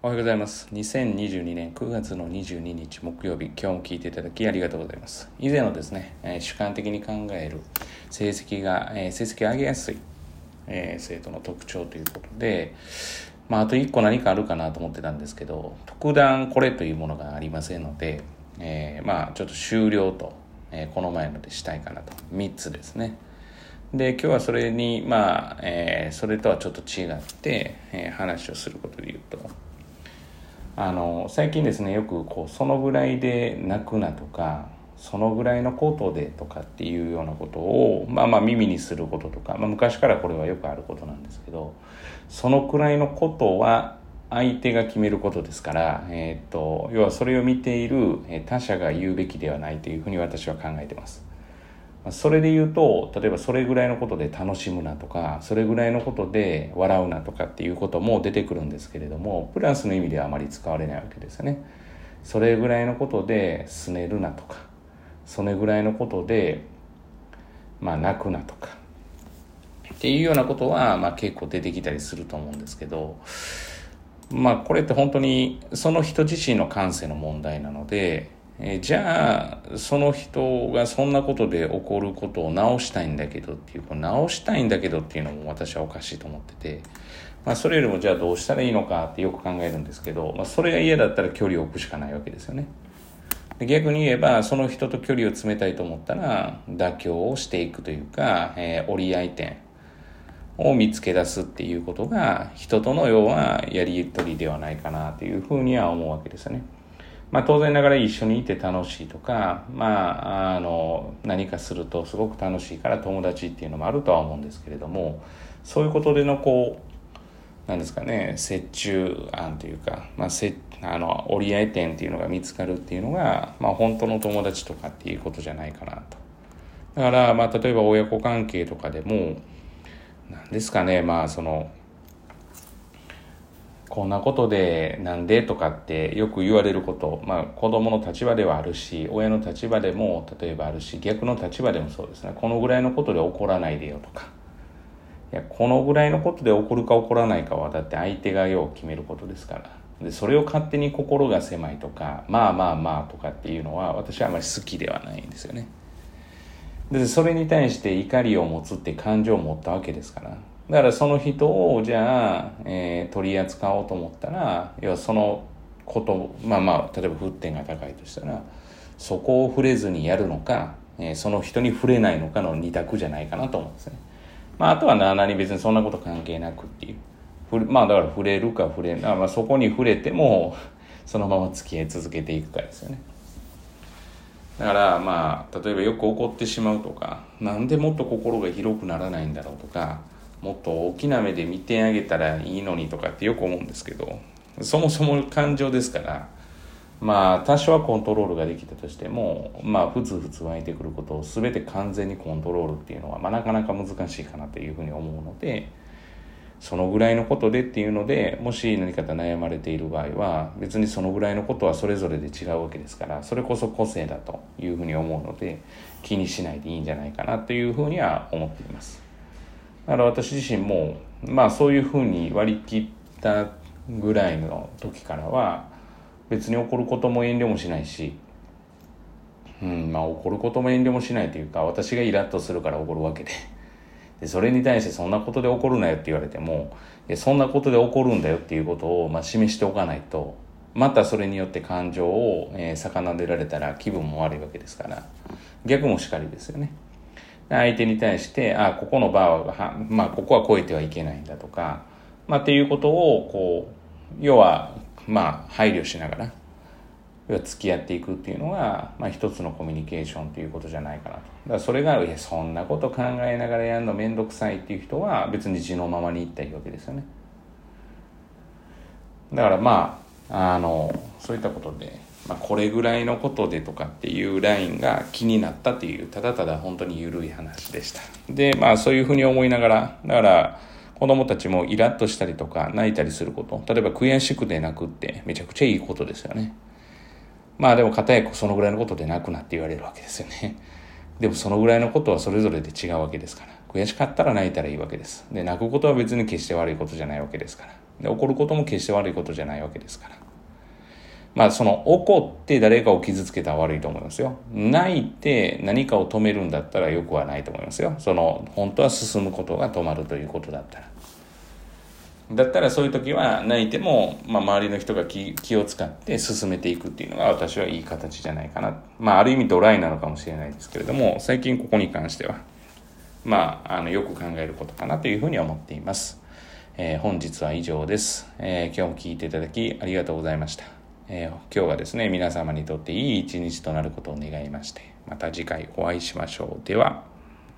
おはようございます。2022年9月の22日木曜日、今日も聞いていただきありがとうございます。以前のですね、えー、主観的に考える成績が、えー、成績上げやすい、えー、生徒の特徴ということで、まあ、あと1個何かあるかなと思ってたんですけど、特段これというものがありませんので、えー、まあ、ちょっと終了と、えー、この前のでしたいかなと。3つですね。で今日はそれにまあ、えー、それとはちょっと違って、えー、話をすることで言うとあの最近ですねよくこうそのぐらいで泣くなとかそのぐらいのことでとかっていうようなことをまあまあ耳にすることとか、まあ、昔からこれはよくあることなんですけどそのくらいのことは相手が決めることですから、えーと、要はそれを見ている他者が言うべきではないというふうに私は考えてます。それで言うと例えばそれぐらいのことで楽しむなとかそれぐらいのことで笑うなとかっていうことも出てくるんですけれどもプラスの意味ではあまり使われないわけですよね。それぐらいのことで拗ねるなとかそれぐらいのことでまあ泣くなとかっていうようなことは、まあ、結構出てきたりすると思うんですけどまあこれって本当にその人自身の感性の問題なのでえじゃあその人がそんなことで起こることを直したいんだけどっていうこ直したいんだけどっていうのも私はおかしいと思ってて、まあ、それよりもじゃあどうしたらいいのかってよく考えるんですけど、まあ、それが嫌だったら距離を置くしかないわけですよね逆に言えばその人と距離を詰めたいと思ったら妥協をしていくというか、えー、折り合い点を見つけ出すっていうことが人との要はやり取りではないかなというふうには思うわけですよね。まあ、当然ながら一緒にいて楽しいとか、まあ、あの何かするとすごく楽しいから友達っていうのもあるとは思うんですけれどもそういうことでのこうなんですかね折衷案というか、まあ、せあの折り合い点っていうのが見つかるっていうのが、まあ、本当の友達とかっていうことじゃないかなと。だから、まあ、例えば親子関係とかでも何ですかねまあそのこんなことでなんでとかってよく言われること、まあ子供の立場ではあるし、親の立場でも例えばあるし、逆の立場でもそうですね。このぐらいのことで怒らないでよとか。いや、このぐらいのことで起こるか起こらないかはだって相手がよう決めることですから。で、それを勝手に心が狭いとか、まあまあまあとかっていうのは私はあまり好きではないんですよね。で、それに対して怒りを持つって感情を持ったわけですから。だからその人をじゃあ、えー、取り扱おうと思ったら要はそのことまあまあ例えば沸点が高いとしたらそこを触れずにやるのか、えー、その人に触れないのかの二択じゃないかなと思うんですね。まあ、あとはな何別にそんなこと関係なくっていう。まあだから触れるか触れない、まあ、そこに触れてもそのまま付き合い続けていくかですよね。だからまあ例えばよく怒ってしまうとかなんでもっと心が広くならないんだろうとかもっと大きな目で見てあげたらいいのにとかってよく思うんですけどそもそも感情ですからまあ多少はコントロールができたとしてもまあふつふつ湧いてくることを全て完全にコントロールっていうのは、まあ、なかなか難しいかなというふうに思うのでそのぐらいのことでっていうのでもし何か悩まれている場合は別にそのぐらいのことはそれぞれで違うわけですからそれこそ個性だというふうに思うので気にしないでいいんじゃないかなというふうには思っています。だから私自身もまあそういうふうに割り切ったぐらいの時からは別に怒ることも遠慮もしないし、うんまあ、怒ることも遠慮もしないというか私がイラッとするから怒るわけででそれに対してそんなことで怒るなよって言われてもそんなことで怒るんだよっていうことをまあ示しておかないとまたそれによって感情を、えー、逆でられたら気分も悪いわけですから逆もしかりですよね。相手に対して、あ、ここのバーは、まあ、ここは超えてはいけないんだとか、まあ、っていうことを、こう、要は、まあ、配慮しながら、付き合っていくっていうのが、まあ、一つのコミュニケーションということじゃないかなと。だからそれが、いや、そんなこと考えながらやるのめんどくさいっていう人は、別に地のままに行ったらいいわけですよね。だからまあ、あの、そういったことで、まあ、これぐらいのことでとかっていうラインが気になったっていうただただ本当に緩い話でした。でまあそういうふうに思いながらだから子供たちもイラッとしたりとか泣いたりすること。例えば悔しくて泣くってめちゃくちゃいいことですよね。まあでも片やそのぐらいのことで泣くなって言われるわけですよね。でもそのぐらいのことはそれぞれで違うわけですから。悔しかったら泣いたらいいわけです。で泣くことは別に決して悪いことじゃないわけですから。で怒ることも決して悪いことじゃないわけですから。まあその怒って誰かを傷つけたら悪いと思いますよ泣いて何かを止めるんだったらよくはないと思いますよその本当は進むことが止まるということだったらだったらそういう時は泣いても、まあ、周りの人が気気を使って進めていくっていうのが私はいい形じゃないかな。まあある意味ドライなのかもしれないですけれども、最近ここに関しては、まあ、あのよく考えることかなというふうに思っています。えー、本日は以上です、えー、今日も聞いていただきありがとうございました。えー、今日はですね、皆様にとっていい一日となることを願いまして、また次回お会いしましょう。では。